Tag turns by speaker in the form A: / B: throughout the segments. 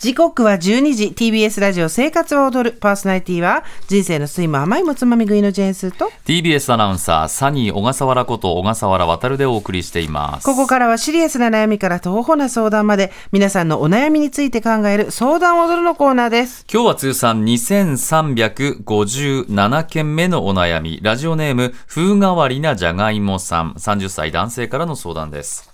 A: 時刻は12時 TBS ラジオ生活を踊る。パーソナリティは人生の酸いも甘いもつまみ食いのジェーンスーと
B: TBS アナウンサーサニー小笠原こと小笠原渉でお送りしています。
A: ここからはシリアスな悩みから徒歩な相談まで皆さんのお悩みについて考える相談を踊るのコーナーです。
B: 今日は通算2357件目のお悩み。ラジオネーム風変わりなじゃがいもさん。30歳男性からの相談です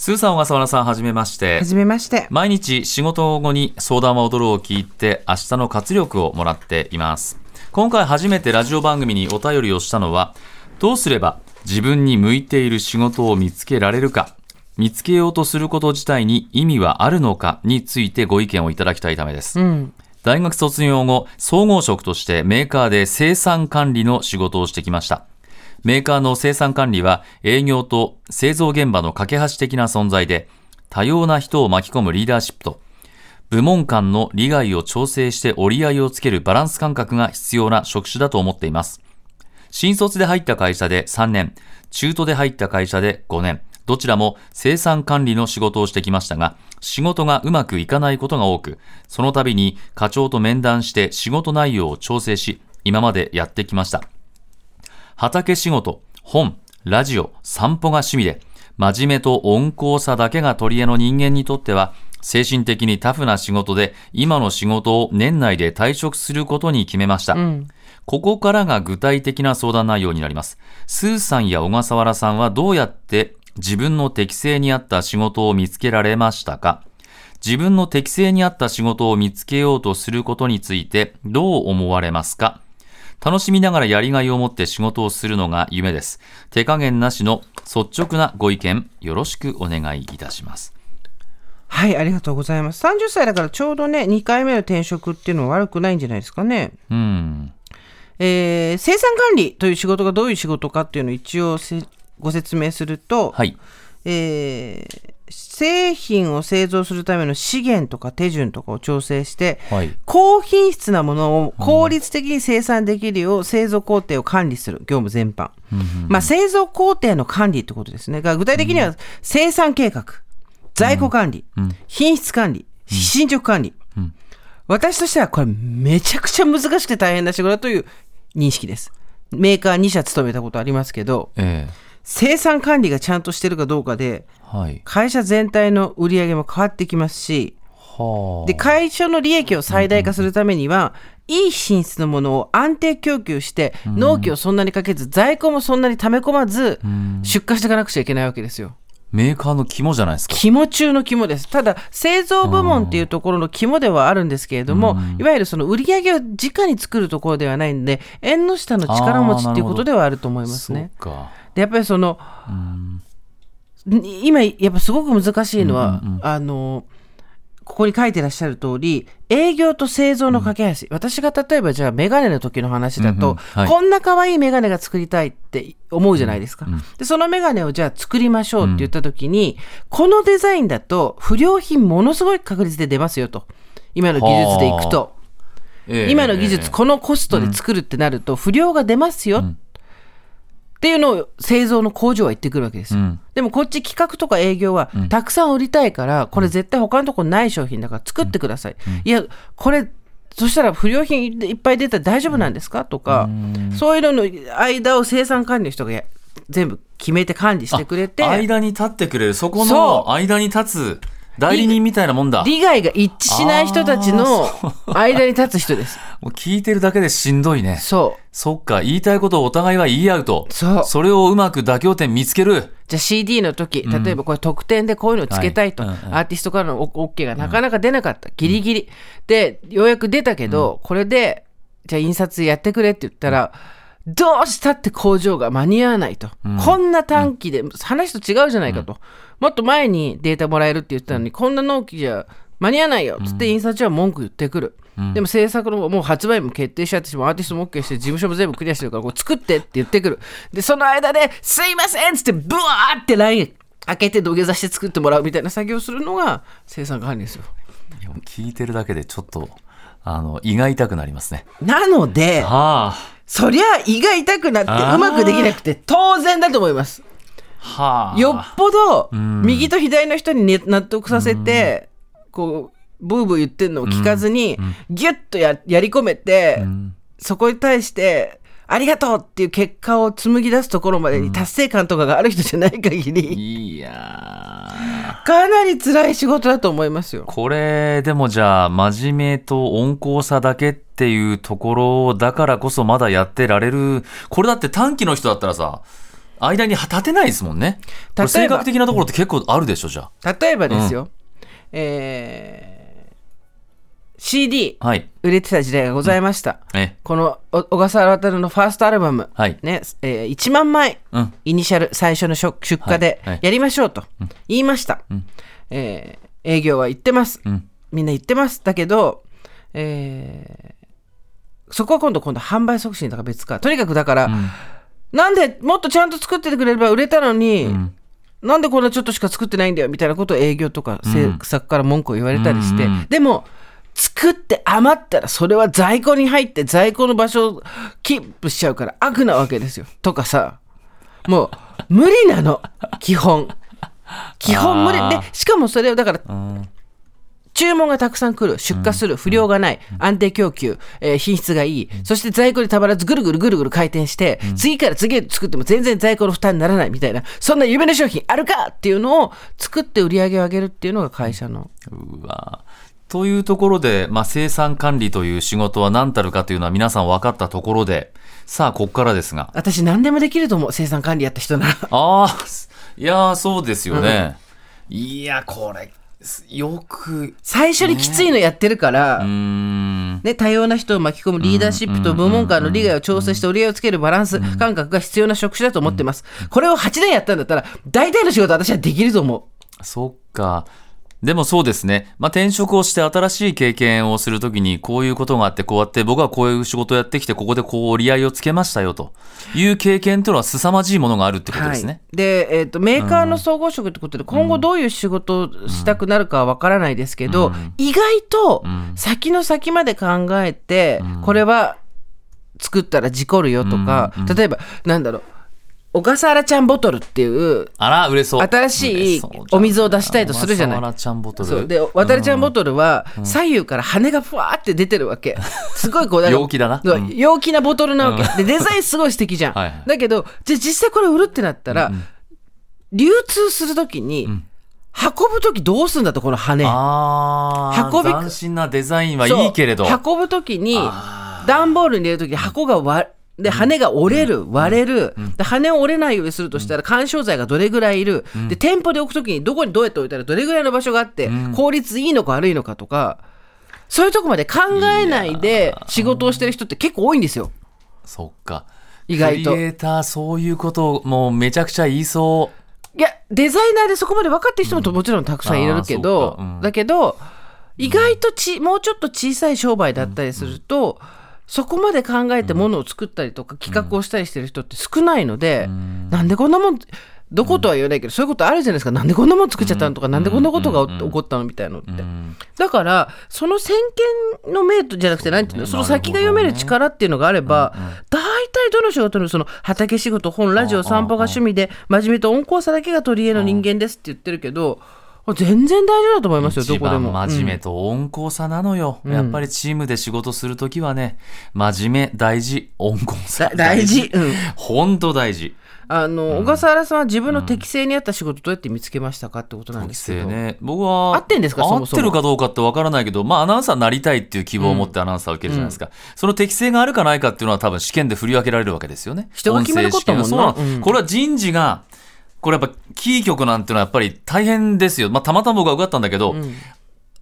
B: スーさん、小笠原さん、はじめまして。
A: はじめまして。
B: 毎日仕事後に相談は踊るを聞いて、明日の活力をもらっています。今回初めてラジオ番組にお便りをしたのは、どうすれば自分に向いている仕事を見つけられるか、見つけようとすること自体に意味はあるのかについてご意見をいただきたいためです。
A: うん。
B: 大学卒業後、総合職としてメーカーで生産管理の仕事をしてきました。メーカーの生産管理は営業と製造現場の架け橋的な存在で、多様な人を巻き込むリーダーシップと、部門間の利害を調整して折り合いをつけるバランス感覚が必要な職種だと思っています。新卒で入った会社で3年、中途で入った会社で5年、どちらも生産管理の仕事をしてきましたが、仕事がうまくいかないことが多く、その度に課長と面談して仕事内容を調整し、今までやってきました。畑仕事、本、ラジオ、散歩が趣味で、真面目と温厚さだけが取り柄の人間にとっては、精神的にタフな仕事で、今の仕事を年内で退職することに決めました。ここからが具体的な相談内容になります。スーさんや小笠原さんはどうやって自分の適性に合った仕事を見つけられましたか？自分の適性に合った仕事を見つけようとすることについてどう思われますか？楽しみながらやりがいを持って仕事をするのが夢です。手加減なしの率直なご意見よろしくお願いいたします。
A: はい、ありがとうございます。30歳だからちょうどね、2回目の転職っていうのは悪くないんじゃないですかね。
B: うん。
A: えー生産管理という仕事がどういう仕事かっていうのを一応せご説明すると、
B: はい。
A: えー製品を製造するための資源とか手順とかを調整して、
B: はい。
A: 高品質なものを効率的に生産できるよう製造工程を管理する業務全般。まあ、製造工程の管理ってことですね。が具体的には生産計画、在庫管理、品質管理、進捗管理。私としてはこれめちゃくちゃ難しくて大変な仕事だという認識です。メーカー2社勤めたことありますけど、
B: え
A: 生産管理がちゃんとしてるかどうかで、
B: えはい。
A: 会社全体の売り上げも変わってきますし、
B: はあ。
A: で会社の利益を最大化するためには、いい品質のものを安定供給して、納期をそんなにかけず、在庫もそんなに溜め込まず、出荷していかなくちゃいけないわけですよ。
B: メーカーの肝じゃないですか。
A: 肝中の肝です。ただ、製造部門っていうところの肝ではあるんですけれども、いわゆるその売り上げを直に作るところではないんで、縁の下の力持ちっていうことではあると思いますね。
B: そうか。
A: でやっぱりその、今やっぱすごく難しいのは、あのここに書いてらっしゃる通り営業と製造の架け橋、私が例えばじゃあメガネの時の話だと、
B: うんうん。はい。
A: こんな可愛いメガネが作りたいって思うじゃないですか、でそのメガネをじゃあ作りましょうって言った時に、このデザインだと不良品ものすごい確率で出ますよと。今の技術でいくと。
B: ええ。
A: 今の技術、
B: ええ。
A: このコストで作るってなると不良が出ますよ、っていうのを製造の工場は言ってくるわけですよ、
B: うん。
A: でもこっち企画とか営業はたくさん売りたいから、これ絶対他のとこない商品だから作ってください、いやこれそしたら不良品いっぱい出たら大丈夫なんですか？とか、そういうのの間を生産管理の人がや全部決めて管理してくれて。
B: 間に立ってくれる、そこ
A: そ
B: の間に立つ代理人みたいなもんだ。
A: 利害が一致しない人たちの間に立つ人です。
B: もう聞いてるだけでしんどいね。
A: そう。
B: そっか、言いたいことをお互いは言い合うと。
A: そう。
B: それをうまく妥協点見つける。
A: じゃあ CD の時、例えばこれ特典でこういうのつけたいと、
B: はい。うんうん。
A: アーティストからの OK がなかなか出なかった、ギリギリ。で、ようやく出たけど、これで、じゃあ印刷やってくれって言ったら、どうしたって工場が間に合わないと。こんな短期で、話と違うじゃないかと。もっと前にデータもらえるって言ってたのに、こんな納期じゃ間に合わないよっつって印刷所は文句言ってくる。でも制作のもう発売も決定しちゃってしアーティストも OK して事務所も全部クリアしてるからこう作ってって言ってくるでその間で「すいません」っつってブワーってライン開けて土下座して作ってもらうみたいな作業をするのが生産管理ですよ
B: 聞いてるだけでちょっと、あの、胃が痛くなりますね。
A: なので
B: はあ。
A: そりゃ胃が痛くなってうまくできなくて当然だと思います。
B: はあ。
A: よっぽど
B: ん。
A: 右と左の人に、ね、納得させて、こうブーブー言ってんのを聞かずに、ギュッとややり込めて、
B: ん。
A: そこに対してありがとうっていう結果を紡ぎ出すところまでに達成感とかがある人じゃない限り、
B: いやー
A: かなり辛い仕事だと思いますよ。
B: これ、でもじゃあ、真面目と温厚さだけっていうところだからこそまだやってられる。これだって短期の人だったらさ、間に立てないですもんね。性格的なところって結構あるでしょ、じゃ
A: 例えばですよ、えー CD
B: あ。はい。
A: 売れてた時代がございました。
B: え、
A: このお小笠原渉のファーストアルバム、
B: はい。
A: ねえー1万枚、
B: うん。
A: イニシャル最初の出出荷で
B: はい。はい。
A: やりましょうと言いました、えー営業は言ってます、
B: うん。
A: みんな言ってます。だけど、えーそこは今度今度販売促進とか別か。とにかくだから、なんでもっとちゃんと作っててくれれば売れたのに、なんでこんなちょっとしか作ってないんだよみたいなことを営業とか制作から文句を言われたりして、
B: うん。
A: でも作って余ったらそれは在庫に入って在庫の場所をキープしちゃうから悪なわけですよ。とかさもう無理なの。基本。基本無理。でしかもそれをだから
B: うん。
A: 注文がたくさん来る。出荷する。不良がない。安定供給、えー品質がいい。そして在庫にたまらずぐるぐるぐるぐる回転して、次から次へ作っても全然在庫の負担にならないみたいなそんな夢の商品あるかっていうのを作って売り上げを上げるっていうのが会社の
B: うわというところで、まあ、生産管理という仕事は何たるかというのは皆さん分かったところで、さあ、ここからですが。
A: 私何でもできると思う生産管理やった人なら
B: ああ、いやー、そうですよね。いや、これ、よく、
A: 最初にきついのやってるから、
B: うーん。
A: ね、多様な人を巻き込むリーダーシップと部門間の利害を調整して折り合いをつけるバランス感覚が必要な職種だと思ってます。これを8年やったんだったら、大体の仕事私はできると思う。
B: そっか。でもそうですね。まあ、転職をして新しい経験をするときに、こういうことがあって、こうやって、僕はこういう仕事をやってきて、ここでこう折り合いをつけましたよと。いう経験というのは凄まじいものがあるってことですね。
A: はい、で、えーと、メーカーの総合職ってことで、今後どういう仕事をしたくなるかは分からないですけど、意外と先の先まで考えて、これは作ったら事故るよとか、例えば、なんだろう、小笠原ちゃんボトルっていう
B: あら、売れそう。
A: 新しいお水を出したいとするじゃない。
B: 小笠原ちゃんボトル？
A: そう。で渡るちゃんボトルは左右から羽がふわーって出てるわけ。すごいこう
B: 陽気だな。
A: そう
B: うん。
A: 陽気なボトルなわけ、でデザインすごい素敵じゃん、
B: はいはい。
A: だけどじゃあ実際これ売るってなったら、流通するときに、運ぶときどうするんだとこの羽
B: ああ、
A: 運び
B: 斬新なデザインはいいけれど。
A: 運ぶときに段ボールに入れるときに箱が割で羽が折れる、割れる、で羽を折れないようにするとしたら緩衝材がどれぐらいいる、で店舗で置くときにどこにどうやって置いたらどれぐらいの場所があって、効率いいのか悪いのかとかそういうとこまで考えないで仕事をしてる人って結構多いんですよ。
B: そっか。
A: 意外と。
B: クリエイター、そういうことをもうめちゃくちゃ言いそう。
A: いやデザイナーでそこまで分かってる人ももちろんたくさんいるけど、だけど意外とちもうちょっと小さい商売だったりすると、そこまで考えてものを作ったりとか企画をしたりしてる人って少ないので、なんでこんなもんどことは言わないけど、そういうことあるじゃないですか。なんでこんなもん作っちゃったのとか、なんでこんなことが起こったのみたいなのって、だからその先見の明じゃなくて何ていうのその先が読める力っていうのがあれば、大体どの仕事のその畑仕事本ラジオ散歩が趣味で真面目と温厚さだけが取り柄の人間ですって言ってるけど、全然大丈夫だと思いますよど
B: 一
A: こでも。
B: 番真面目と温厚さなのよ、やっぱりチームで仕事するときはね真面目大事温厚さ。
A: だ大事。うん。
B: 本当大事。
A: あの、小笠原さんは自分の適性に合った仕事どうやって見つけましたかってことなんですけど、
B: ね。僕は
A: 合ってんですか
B: 合ってるかどうかってわからないけどまあアナウンサーになりたいっていう希望を持ってアナウンサーを受けるじゃないですか、その適性があるかないかっていうのは多分試験で振り分けられるわけですよね。
A: 人が決めることだもんな。
B: 音声試験。そうなの。
A: うん
B: これは人事がこれやっぱキー局なんていうのはやっぱり大変ですよ、まあ、たまたま僕は受かったんだけど、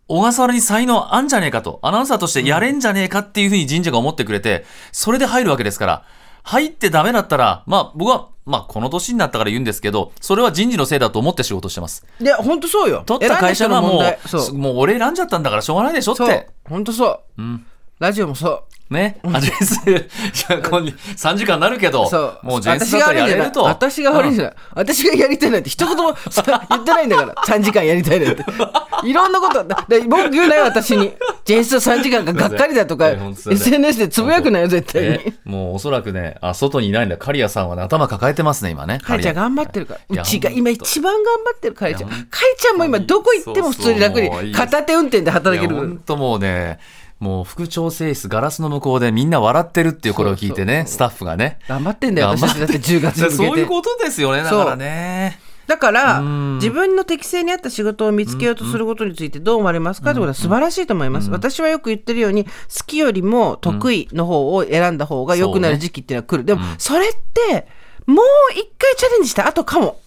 B: 小笠原に才能あんじゃねえかと、アナウンサーとしてやれんじゃねえかっていうふうに神社が思ってくれて、それで入るわけですから、入ってダメだったら、まあ僕は、まあこの年になったから言うんですけど、それは人事のせいだと思って仕事してます。
A: いや本当そうよ。
B: 取った会社がもう、
A: そう。
B: もう俺選んじゃったんだからしょうがないでしょって。
A: 本当そう。
B: うん。
A: ラジオもそう
B: ね、あジェンス、いやこんに3時間になるけど、
A: そう。
B: もうジェンスだったらやれると。
A: 私が悪いんじゃない。私がやりたいなんて一言もさ 言ってないんだから。3時間やりたいなんて。いろんなこと、だで文句言うなよ、私に。ジェンス3時間ががっかりだとか、SNS でつぶやくなよ、絶対に。
B: えもうおそらくね、あ、外にいないんだ。カリアさんはね、頭抱えてますね、今ね。
A: カイちゃん頑張ってるから。
B: いうや
A: ちが今一番頑張ってるカイちゃん。カイちゃんも今どこ行っても普通に楽に片手運転で働ける
B: いや本当もうね、もう副調整室、ガラスの向こうでみんな笑ってるっていうこれを聞いてね、スタッフがね。
A: 頑張ってんだよ、私たちだって10月に向けて。
B: そういうことですよね、だからね。
A: だから
B: うん。
A: 自分の適性に合った仕事を見つけようとすることについてどう思われますかってことは素晴らしいと思います、私はよく言ってるように好きよりも得意の方を選んだ方が良くなる時期っていうのは来る、でもそれってもう一回チャレンジした後かも。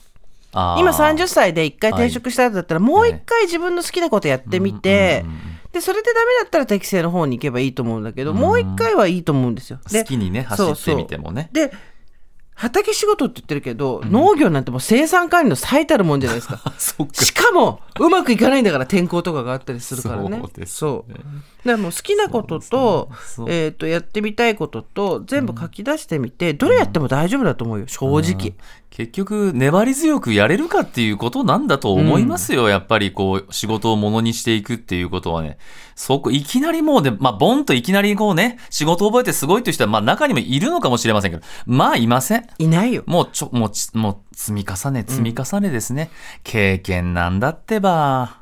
A: 今30歳で一回転職した後だったらもう一回自分の好きなことやってみて、でそれでダメだったら適正の方に行けばいいと思うんだけど、もう一回はいいと思うんですよ。で
B: 好きにね、走ってみてもね。
A: で畑仕事って言ってるけど、農業なんてもう生産管理の最たるもんじゃないですか。しかもうまくいかないんだから天候とかがあったりするからね。
B: そうです
A: そうだからもう好きなことと,、えー、とやってみたいことと全部書き出してみて、どれやっても大丈夫だと思うよ正直。
B: 結局、粘り強くやれるかっていうことなんだと思いますよ。やっぱりこう、仕事をものにしていくっていうことはね。そこ、いきなりもうね、まあ、ボンといきなりこうね、仕事を覚えてすごいという人は、まあ、中にもいるのかもしれませんけど、まあ、いません。
A: いないよ。
B: もうちょ、もうち、もう積み重ね、積み重ねですね。経験なんだってば。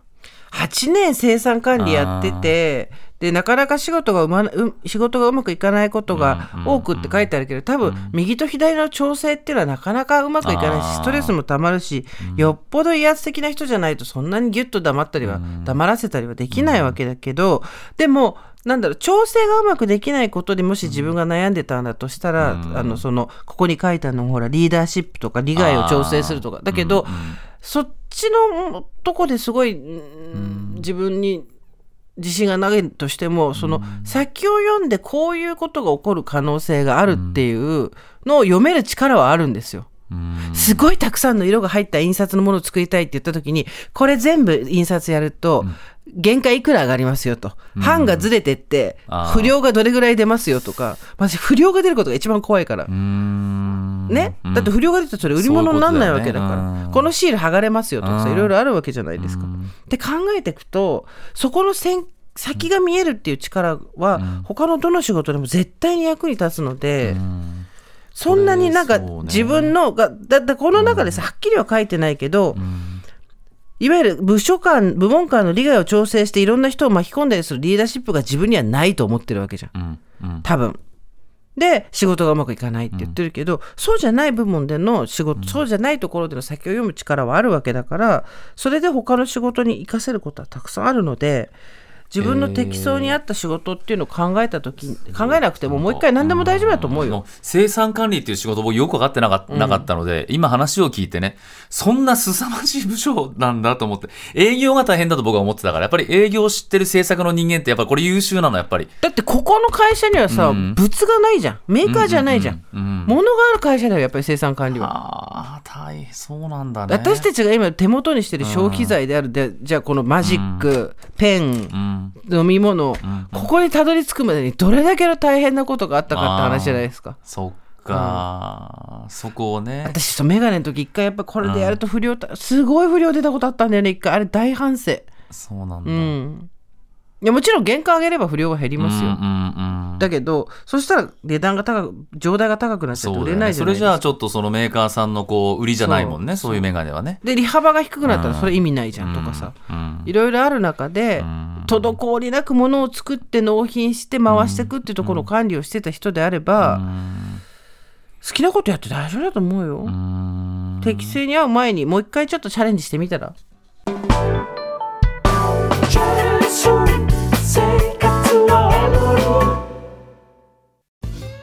A: 8年生産管理やっててでなかなか仕事がうまう仕事がうまくいかないことが多くって書いてあるけど多分右と左の調整っていうのはなかなかうまくいかないしストレスもたまるしよっぽど威圧的な人じゃないとそんなにギュッと黙ったりは黙らせたりはできないわけだけどでもなんだろう調整がうまくできないことでもし自分が悩んでたんだとしたら、あのそのここに書いてあるのほらリーダーシップとか利害を調整するとか。だけど、そっちのとこですごい、うん。自分に自信がないとしてもその先を読んでこういうことが起こる可能性があるっていうのを読める力はあるんですよ。
B: うん。
A: すごいたくさんの色が入った印刷のものを作りたいって言った時にこれ全部印刷やると限界いくら上がりますよと。版がずれてって不良がどれぐらい出ますよとか。まず不良が出ることが一番怖いから。ね、
B: うん。
A: だって不良が出たらそれ売り物にならないわけだから。
B: ね。
A: このシール剥がれますよとかさ
B: うん。
A: いろいろあるわけじゃないですか。って考えていくとそこの線先が見えるっていう力は他のどの仕事でも絶対に役に立つので、
B: うん
A: そんなになんか自分のがだだこの中でさはっきりは書いてないけど、いわゆる部署間部門間の利害を調整していろんな人を巻き込んだりするリーダーシップが自分にはないと思ってるわけじゃん。
B: うん。うん。
A: 多分。で仕事がうまくいかないって言ってるけど、そうじゃない部門での仕事、そうじゃないところでの先を読む力はあるわけだからそれで他の仕事に活かせることはたくさんあるので自分の適層に合った仕事っていうのを考えた時考えなくてももう一回何でも大丈夫だと思うよ。
B: の生産管理っていう仕事僕よく分かってなかなかったので、今話を聞いてね、そんな凄まじい部署なんだと思って、営業が大変だと僕は思ってたから、やっぱり営業を知ってる制作の人間ってやっぱりこれ優秀なの、やっぱり。
A: だってここの会社にはさ、
B: うん。
A: 物がないじゃん。メーカーじゃないじゃん,、
B: うんうん
A: 物がある会社だよやっぱり生産管理は。
B: ああ、大変、そうなんだね。
A: 私たちが今手元にしてる消費財であるで、じゃあこのマジック、ペン、
B: うん、
A: 飲み物、ここにたどり着くまでにどれだけの大変なことがあったかって話じゃないですか。
B: そっか、そこをね。
A: 私とメガネの時一回やっぱこれでやると不良、すごい不良出たことあったんだよね一回。あれ大反省。
B: そうなんだ。
A: う
B: うん
A: んいやもちろん原価上げれば不良は減りますよ、
B: うんうん
A: だけどそしたら値段が高く上代が高くなっちゃって売れ。ないじゃないですか。
B: それじゃあちょっとそのメーカーさんのこう売りじゃないもんね、そう。いうメガネはね。
A: で利幅が低くなったらそれ意味ないじゃんとかさ、
B: うん。
A: いろいろある中で、
B: ん。
A: 滞りなくものを作って納品して回していくっていうところの管理をしてた人であれば、好きなことやって大丈夫だと思うよ、
B: うん。
A: 適正に合う前にもう一回ちょっとチャレンジしてみたら？